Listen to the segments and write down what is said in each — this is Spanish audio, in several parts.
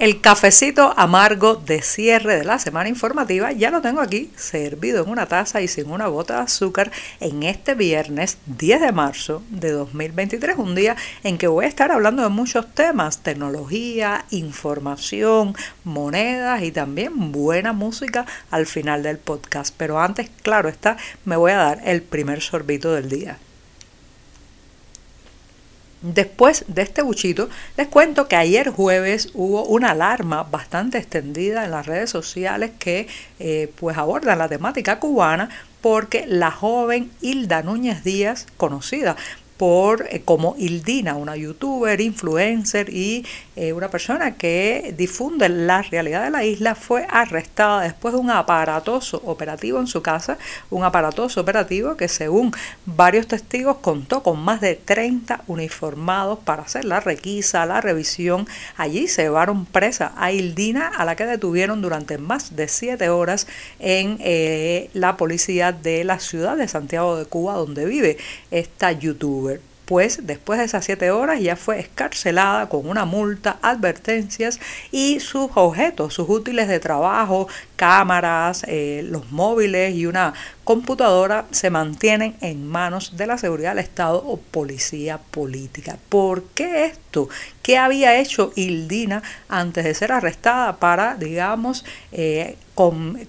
El cafecito amargo de cierre de la semana informativa ya lo tengo aquí, servido en una taza y sin una gota de azúcar en este viernes 10 de marzo de 2023, un día en que voy a estar hablando de muchos temas, tecnología, información, monedas y también buena música al final del podcast. Pero antes, claro está, me voy a dar el primer sorbito del día. Después de este buchito, les cuento que ayer jueves hubo una alarma bastante extendida en las redes sociales que eh, pues abordan la temática cubana porque la joven Hilda Núñez Díaz, conocida por eh, como Ildina, una youtuber, influencer y eh, una persona que difunde la realidad de la isla, fue arrestada después de un aparatoso operativo en su casa, un aparatoso operativo que según varios testigos contó con más de 30 uniformados para hacer la requisa, la revisión. Allí se llevaron presa a Ildina, a la que detuvieron durante más de siete horas en eh, la policía de la ciudad de Santiago de Cuba, donde vive esta youtuber pues después de esas siete horas ya fue escarcelada con una multa, advertencias y sus objetos, sus útiles de trabajo, cámaras, eh, los móviles y una computadora se mantienen en manos de la seguridad del Estado o policía política. ¿Por qué esto? ¿Qué había hecho Ildina antes de ser arrestada para, digamos, eh,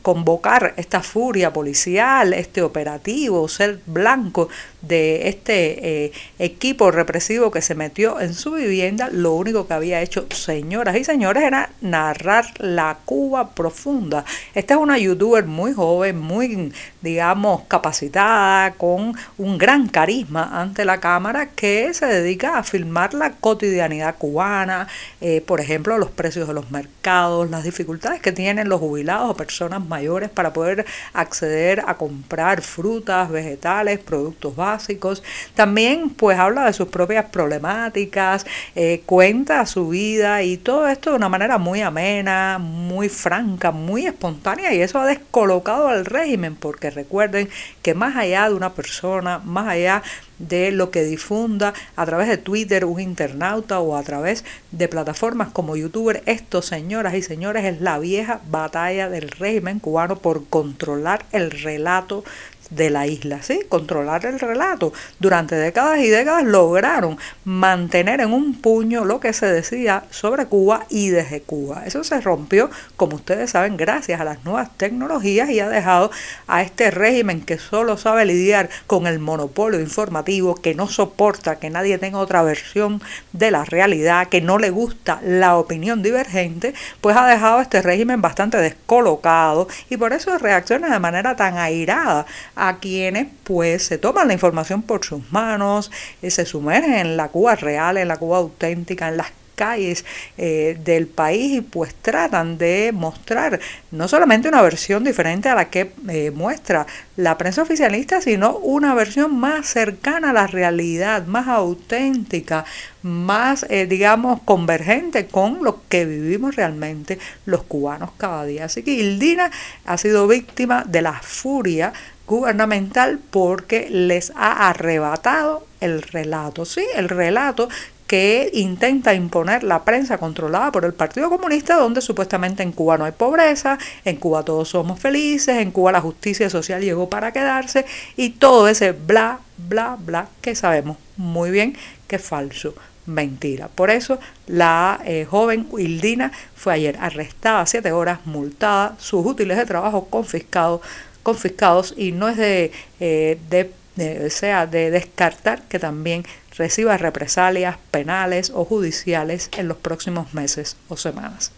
convocar esta furia policial, este operativo, ser blanco de este eh, equipo represivo que se metió en su vivienda? Lo único que había hecho, señoras y señores, era narrar la Cuba profunda. Esta es una youtuber muy joven, muy, digamos, capacitada, con un gran carisma ante la cámara que se dedica a filmar la cotidianidad cubana, eh, por ejemplo, los precios de los mercados, las dificultades que tienen los jubilados o personas mayores para poder acceder a comprar frutas, vegetales, productos básicos. También pues habla de sus propias problemáticas, eh, cuenta su vida y todo esto de una manera muy amena, muy franca, muy espontánea y eso ha descolocado al régimen porque recuerden que más allá de una persona, más allá de lo que difunda a través de Twitter un internauta o a través de plataformas como youtuber, esto, señoras y señores, es la vieja batalla del régimen cubano por controlar el relato de la isla, ¿sí? Controlar el relato. Durante décadas y décadas lograron mantener en un puño lo que se decía sobre Cuba y desde Cuba. Eso se rompió, como ustedes saben, gracias a las nuevas tecnologías y ha dejado a este régimen que solo sabe lidiar con el monopolio informativo, que no soporta que nadie tenga otra versión de la realidad, que no le gusta la opinión divergente, pues ha dejado a este régimen bastante descolocado y por eso reacciona de manera tan airada a quienes pues se toman la información por sus manos, se sumergen en la Cuba real, en la Cuba auténtica, en las calles eh, del país y pues tratan de mostrar no solamente una versión diferente a la que eh, muestra la prensa oficialista, sino una versión más cercana a la realidad, más auténtica, más, eh, digamos, convergente con lo que vivimos realmente los cubanos cada día. Así que Ildina ha sido víctima de la furia gubernamental porque les ha arrebatado el relato, sí, el relato que intenta imponer la prensa controlada por el Partido Comunista, donde supuestamente en Cuba no hay pobreza, en Cuba todos somos felices, en Cuba la justicia social llegó para quedarse y todo ese bla, bla, bla que sabemos muy bien que es falso mentira. Por eso la eh, joven Hildina fue ayer arrestada siete horas, multada, sus útiles de trabajo confiscados, confiscados y no es de, eh, de, sea, de descartar que también reciba represalias penales o judiciales en los próximos meses o semanas.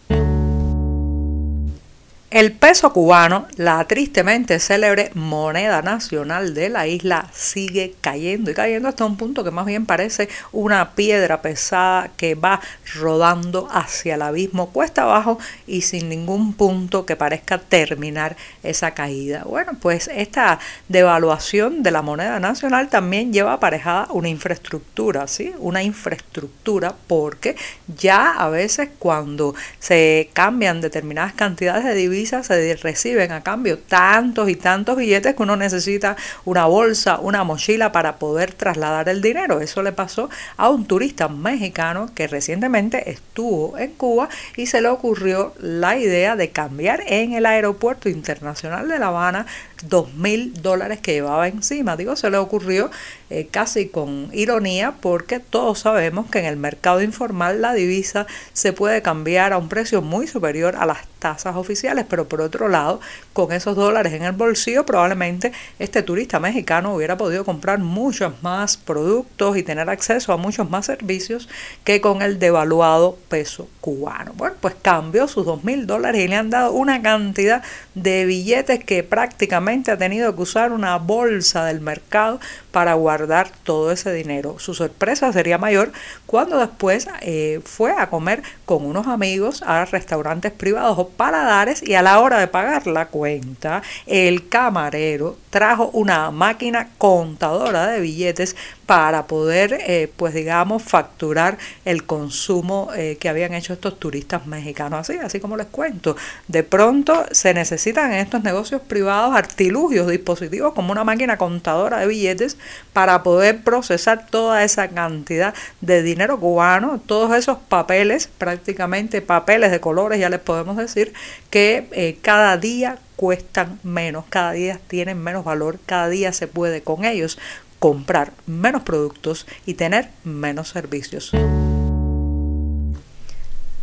El peso cubano, la tristemente célebre moneda nacional de la isla, sigue cayendo y cayendo hasta un punto que más bien parece una piedra pesada que va rodando hacia el abismo cuesta abajo y sin ningún punto que parezca terminar esa caída. Bueno, pues esta devaluación de la moneda nacional también lleva aparejada una infraestructura, ¿sí? Una infraestructura porque ya a veces cuando se cambian determinadas cantidades de divisas se reciben a cambio tantos y tantos billetes que uno necesita una bolsa, una mochila para poder trasladar el dinero. Eso le pasó a un turista mexicano que recientemente estuvo en Cuba y se le ocurrió la idea de cambiar en el aeropuerto internacional de La Habana dos mil dólares que llevaba encima. Digo, se le ocurrió eh, casi con ironía porque todos sabemos que en el mercado informal la divisa se puede cambiar a un precio muy superior a las tasas oficiales, pero por otro lado, con esos dólares en el bolsillo, probablemente este turista mexicano hubiera podido comprar muchos más productos y tener acceso a muchos más servicios que con el devaluado peso cubano. Bueno, pues cambió sus dos mil dólares y le han dado una cantidad de billetes que prácticamente ha tenido que usar una bolsa del mercado para guardar todo ese dinero. Su sorpresa sería mayor cuando después eh, fue a comer con unos amigos a restaurantes privados o paladares y a la hora de pagar la cuenta, el camarero trajo una máquina contadora de billetes para poder, eh, pues digamos, facturar el consumo eh, que habían hecho estos turistas mexicanos. Así, así como les cuento, de pronto se necesitan en estos negocios privados artilugios, dispositivos como una máquina contadora de billetes para poder procesar toda esa cantidad de dinero cubano, todos esos papeles, prácticamente papeles de colores, ya les podemos decir, que eh, cada día cuestan menos, cada día tienen menos valor, cada día se puede con ellos comprar menos productos y tener menos servicios.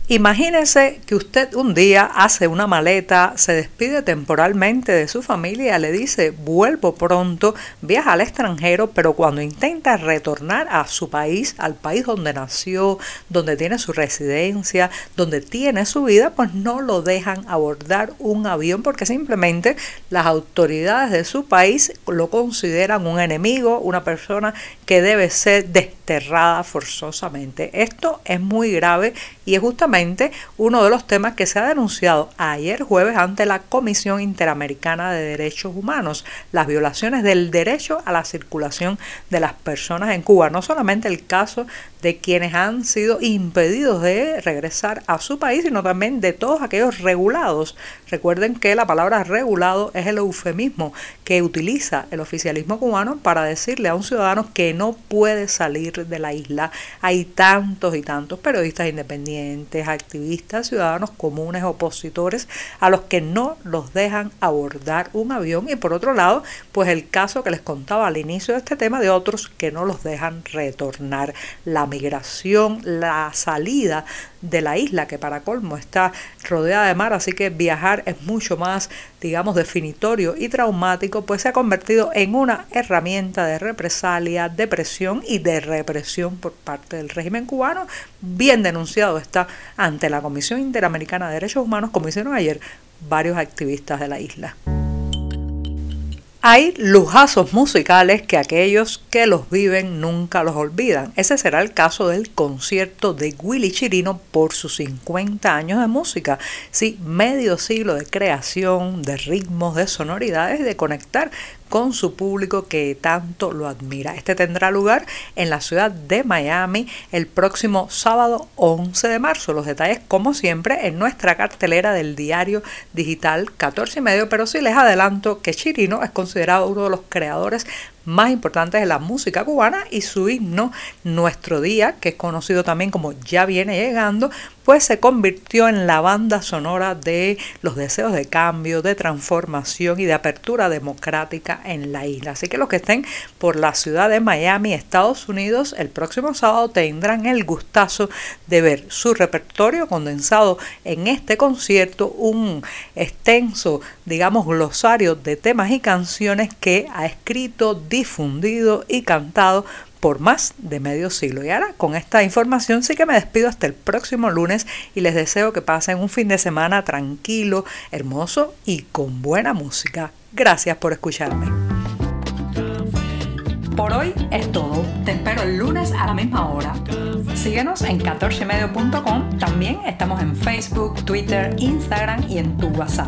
Imagínese que usted un día hace una maleta, se despide temporalmente de su familia, le dice vuelvo pronto, viaja al extranjero, pero cuando intenta retornar a su país, al país donde nació, donde tiene su residencia, donde tiene su vida, pues no lo dejan abordar un avión porque simplemente las autoridades de su país lo consideran un enemigo, una persona que debe ser desterrada forzosamente. Esto es muy grave y es justamente uno de los temas que se ha denunciado ayer jueves ante la Comisión Interamericana de Derechos Humanos, las violaciones del derecho a la circulación de las personas en Cuba. No solamente el caso de quienes han sido impedidos de regresar a su país, sino también de todos aquellos regulados. Recuerden que la palabra regulado es el eufemismo que utiliza el oficialismo cubano para decirle a un ciudadano que no puede salir de la isla. Hay tantos y tantos periodistas independientes, activistas, ciudadanos comunes, opositores, a los que no los dejan abordar un avión. Y por otro lado, pues el caso que les contaba al inicio de este tema de otros que no los dejan retornar. La migración, la salida de la isla, que para colmo está rodeada de mar, así que viajar es mucho más, digamos, definitorio y traumático, pues se ha convertido en una herramienta de represalia, de presión y de represión por parte del régimen cubano. Bien denunciado está ante la Comisión Interamericana de Derechos Humanos, como hicieron ayer varios activistas de la isla. Hay lujazos musicales que aquellos que los viven nunca los olvidan. Ese será el caso del concierto de Willy Chirino por sus 50 años de música. Sí, medio siglo de creación, de ritmos, de sonoridades, de conectar con su público que tanto lo admira. Este tendrá lugar en la ciudad de Miami el próximo sábado 11 de marzo. Los detalles, como siempre, en nuestra cartelera del diario digital 14 y medio, pero sí les adelanto que Chirino es considerado uno de los creadores más importantes de la música cubana y su himno Nuestro Día, que es conocido también como Ya viene llegando, pues se convirtió en la banda sonora de los deseos de cambio, de transformación y de apertura democrática en la isla. Así que los que estén por la ciudad de Miami, Estados Unidos, el próximo sábado tendrán el gustazo de ver su repertorio condensado en este concierto, un extenso, digamos, glosario de temas y canciones que ha escrito difundido y cantado por más de medio siglo. Y ahora con esta información sí que me despido hasta el próximo lunes y les deseo que pasen un fin de semana tranquilo, hermoso y con buena música. Gracias por escucharme. Por hoy es todo. Te espero el lunes a la misma hora. Síguenos en 14medio.com. También estamos en Facebook, Twitter, Instagram y en tu WhatsApp.